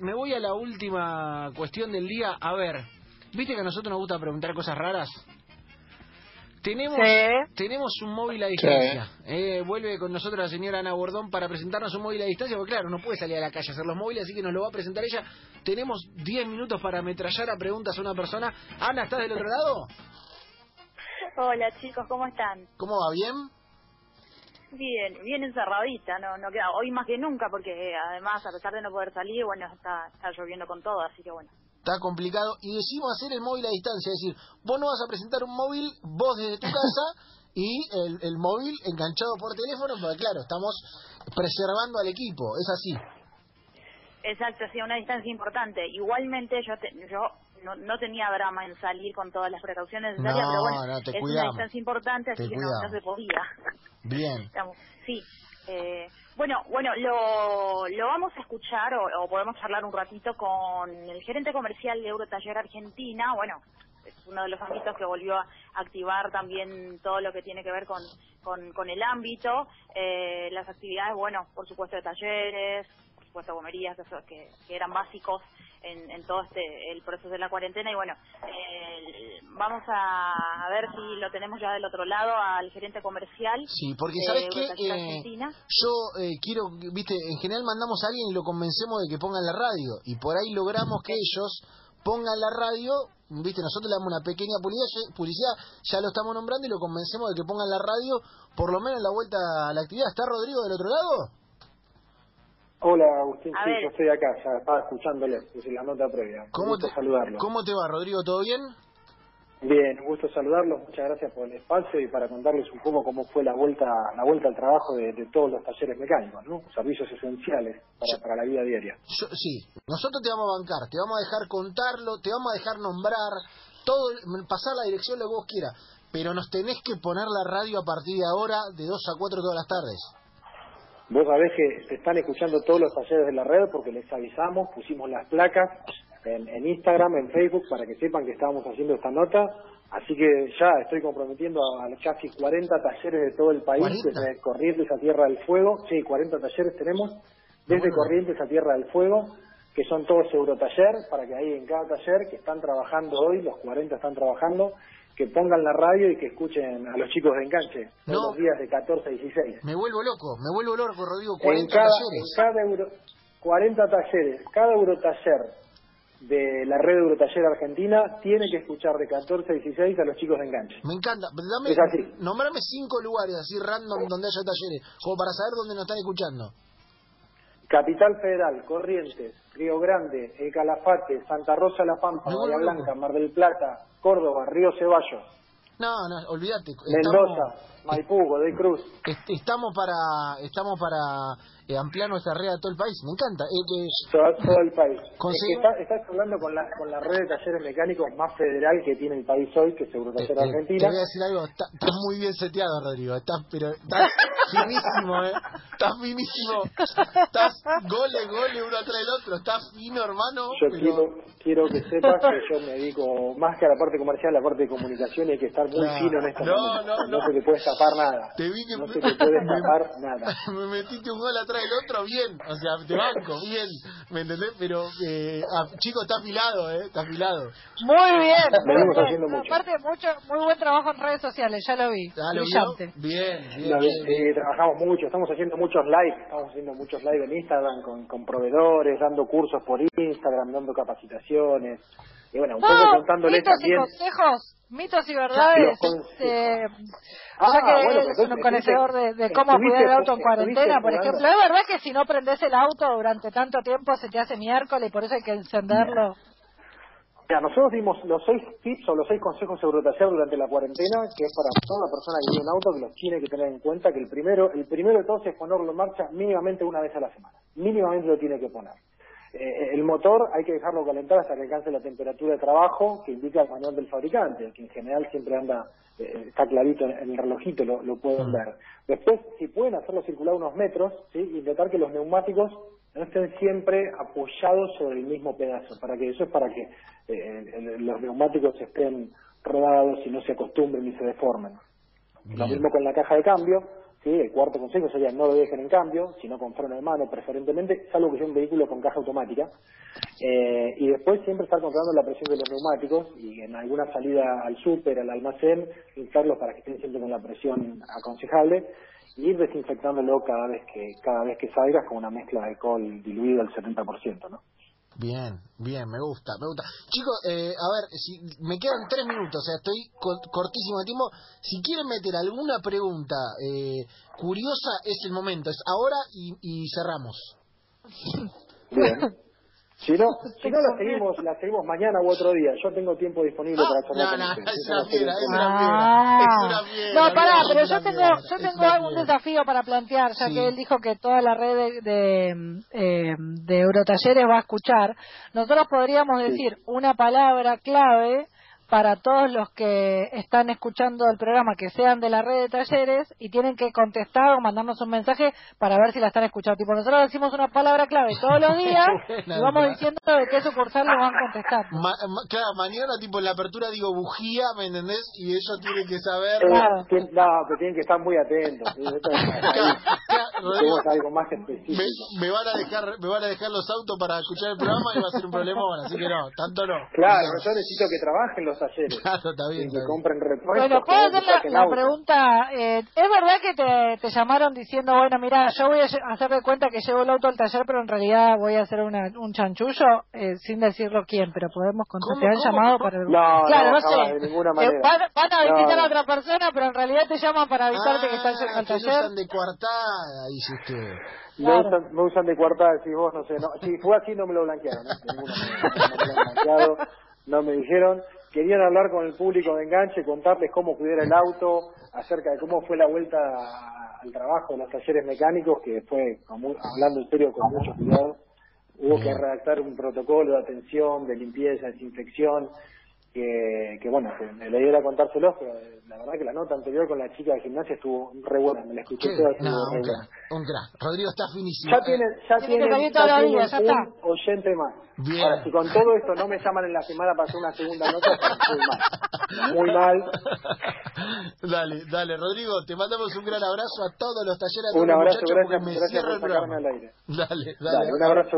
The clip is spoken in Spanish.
Me voy a la última cuestión del día. A ver, ¿viste que a nosotros nos gusta preguntar cosas raras? Tenemos, Sí. tenemos un móvil a distancia. Eh, vuelve con nosotros la señora Ana Bordón para presentarnos un móvil a distancia, porque claro, no puede salir a la calle a hacer los móviles, así que nos lo va a presentar ella. Tenemos 10 minutos para ametrallar a preguntas a una persona. Ana, ¿estás del otro lado? Hola chicos, ¿cómo están? ¿Cómo va? ¿Bien? Bien, bien encerradita, no, no queda hoy más que nunca porque además a pesar de no poder salir, bueno, está, está lloviendo con todo, así que bueno. Está complicado. Y decimos hacer el móvil a distancia, es decir, vos no vas a presentar un móvil, vos desde tu casa y el, el móvil enganchado por teléfono, porque claro, estamos preservando al equipo, es así. Exacto, sí, una distancia importante. Igualmente yo te- yo no, no tenía drama en salir con todas las precauciones necesarias, No, pero bueno, no, te es cuidamos. una distancia importante, así Te que no, se podía. Bien. Estamos- sí. Eh, bueno, bueno, lo, lo vamos a escuchar o, o podemos charlar un ratito con el gerente comercial de Eurotaller Argentina. Bueno, es uno de los ámbitos que volvió a activar también todo lo que tiene que ver con, con, con el ámbito. Eh, las actividades, bueno, por supuesto de talleres, supuesto gomerías, eso que, que eran básicos en, en todo este el proceso de la cuarentena y bueno eh, vamos a, ver si lo tenemos ya del otro lado al gerente comercial Sí, porque de ¿sabes qué? Eurotaller Eh, yo eh, quiero, viste, en general mandamos a alguien y lo convencemos de que pongan la radio. Y por ahí logramos que ellos pongan la radio, viste, nosotros le damos una pequeña publicidad, publicidad, ya lo estamos nombrando y lo convencemos de que pongan la radio, por lo menos en la vuelta a la actividad. ¿Está Rodrigo del otro lado? Hola Agustín, A sí, ver. yo estoy acá, ya estaba escuchándole desde la nota previa. ¿Cómo gusto te, saludarlo. ¿Cómo te va, Rodrigo? ¿Todo bien? Bien, un gusto saludarlos, muchas gracias por el espacio y para contarles un poco cómo fue la vuelta la vuelta al trabajo de, de todos los talleres mecánicos, ¿no? Servicios esenciales para, para la vida diaria. Yo- sí, nosotros te vamos a bancar, te vamos a dejar contarlo, te vamos a dejar nombrar, todo, pasar la dirección lo que vos quieras, pero nos tenés que poner la radio a partir de ahora de 2 a 4 todas las tardes. Vos sabés que se están escuchando todos los talleres de la red porque les avisamos, pusimos las placas en, en Instagram, en Facebook, para que sepan que estábamos haciendo esta nota. Así que ya estoy comprometiendo a casi 40 talleres de todo el país, 40. desde Corrientes a Tierra del Fuego. Sí, 40 talleres tenemos, desde Bueno. Corrientes a Tierra del Fuego, que son todos Eurotaller, para que ahí en cada taller que están trabajando hoy, los 40 están trabajando, que pongan la radio y que escuchen a los chicos de enganche, todos No. los días de 14 a 16. Me vuelvo loco, me vuelvo loco, Rodrigo, En 40 cada, talleres. en cada euro, 40 talleres, cada eurotaller de la red Eurotaller Argentina tiene que escuchar de 14 a 16 a los chicos de enganche. Me encanta. Dame, Es así. nombrame cinco lugares así random donde haya talleres, como para saber dónde nos están escuchando. Capital Federal, Corrientes, Río Grande, El Calafate, Santa Rosa La Pampa, Me Bahía Blanca, Mar del Plata, Córdoba, Río Ceballos, No, no, olvídate. Mendoza, Estamos, Maipú, Godoy Cruz. est- estamos para estamos para eh, ampliar nuestra red a todo el país. Me encanta. Eh, todo, todo el país. Es que Conseguimos- está- estás hablando con la, con la red de talleres mecánicos más federal que tiene el país hoy, que es eh, Eurotaller eh, te Argentina. voy a decir algo. Está- Estás muy bien seteado, Rodrigo. Estás, pero estás finísimo, ¿eh? Estás finísimo. Estás gole, gole uno atrás del otro. Estás fino, hermano. Yo pero- quiero, quiero que sepas que yo me dedico más que a la parte comercial, a la parte de comunicación y hay que estar muy Claro. fino en esta No, momento. no, no. se te puede escapar nada. Te vi que No se te puede escapar nada. me metiste un gol atrás del otro, bien. O sea, te banco, bien. ¿Me entendés? Pero, eh, ah, chico, está afilado, ¿eh? Está afilado. Muy bien. Muy haciendo bien. mucho. Aparte, mucho, muy buen trabajo en redes sociales, ya lo vi. Ah, ¿lo Brillante. vio? Bien, bien, eh, trabajamos mucho, estamos haciendo muchos live, estamos haciendo muchos live en Instagram con, con proveedores, dando cursos por Instagram, dando capacitaciones. Y bueno, un poco No, contándoles mitos también. y consejos, mitos y verdades. Este, Ah, ya que bueno, eres un conocedor de, de cómo estuviste- cuidar el auto en cuarentena, por ejemplo. Es verdad que si no prendes el auto durante tanto tiempo se te hace miércoles y por eso hay que encenderlo. Ya, nosotros dimos los seis tips o los seis consejos Eurotaller durante la cuarentena, que es para toda persona que tiene un auto que los tiene que tener en cuenta, que el primero, el primero de todos es ponerlo en marcha mínimamente una vez a la semana. Mínimamente lo tiene que poner. Eh, el motor hay que dejarlo calentar hasta que alcance la temperatura de trabajo que indica el manual del fabricante, que en general siempre anda, eh, está clarito en, en el relojito, lo, lo pueden ver. Después, si pueden hacerlo circular unos metros, ¿sí? y que los neumáticos no estén siempre apoyados sobre el mismo pedazo, para que eso es para que eh, los neumáticos estén rodados y no se acostumbren ni se deformen. Lo mismo con la caja de cambio, ¿sí? El cuarto consejo sería no lo dejen en cambio, sino con freno de mano preferentemente, salvo que sea un vehículo con caja automática. Eh, y después siempre estar controlando la presión de los neumáticos y en alguna salida al súper, al almacén, inflarlos para que estén siempre con la presión aconsejable y ir desinfectándolo cada vez que cada vez que salgas con una mezcla de alcohol diluido al 70%, ¿no? Bien, bien, me gusta, me gusta. Chicos, eh, a ver, si me quedan tres minutos, o sea, estoy co- cortísimo de tiempo. Si quieren meter alguna pregunta eh, curiosa, es el momento, es ahora y, y cerramos. Bien. Si no, si no la seguimos, la seguimos mañana u otro día. Yo tengo tiempo disponible Ah, para charlar no, no, es una fiera, es una fiera, No, pará, pero yo tengo, yo tengo fiera. desafío para plantear, ya Sí. que él dijo que toda la red de, de, eh, de Eurotalleres va a escuchar. Nosotros podríamos Sí. decir una palabra clave para todos los que están escuchando el programa que sean de la red de talleres y tienen que contestar o mandarnos un mensaje para ver si la están escuchando. Tipo, nosotros decimos una palabra clave todos los días y vamos diciendo de qué sucursal lo van contestando. Ma- ma- claro, mañana tipo en la apertura digo bujía, ¿me entendés? Y ellos tienen que saber... Eh, no, pero tienen que estar muy atentos. me, específico. me van a dejar me van a dejar los autos para escuchar el programa y va a ser un problema bueno, así que no, tanto no. Claro, No. yo necesito que trabajen los talleres. Claro, está bien, y que compren repuestos. Bueno, puedo hacer la, pregunta. eh, ¿Es verdad que te, te llamaron diciendo, bueno, mira, yo voy a lle- hacer de cuenta que llevo el auto al taller, pero en realidad voy a hacer una, un chanchullo, eh, sin decirlo quién, pero podemos contar, ¿Cómo, te han cómo, llamado cómo? para... No, claro, no, no, sé. de ninguna Eh, manera. van, van a visitar No. a otra persona, pero en realidad te llaman para avisarte que estás Ah, al que lo taller. de coartada, dice usted. Me, Claro. usan, me usan de cuartada, decís vos, no sé. No, si fue así, no me lo blanquearon. ¿eh? De. No, no me lo han blanqueado, no me dijeron. Querían hablar con el público de enganche, contarles cómo cuidar el auto, acerca de cómo fue la vuelta al trabajo de los talleres mecánicos, que fue, como- hablando en serio, con mucho cuidado. Hubo que redactar un protocolo de atención, de limpieza, desinfección, que, que bueno, que me le diera a contárselos, pero eh, la verdad que la nota anterior con la chica de gimnasia estuvo re buena, me la escuché toda, No, un crack, un crack. Rodrigo está finísimo. Ya tienen, ya Tiene tienen, ya tienen días, ya un está. oyente más. Bien. Ahora, si con todo esto no me llaman en la semana para hacer una segunda nota, muy mal. Muy mal. dale, dale, Rodrigo, te mandamos un gran abrazo a todos los talleres, Un abrazo, muchachos, gracias, porque me gracias por el sacarme al aire. Dale, dale. Dale, un abrazo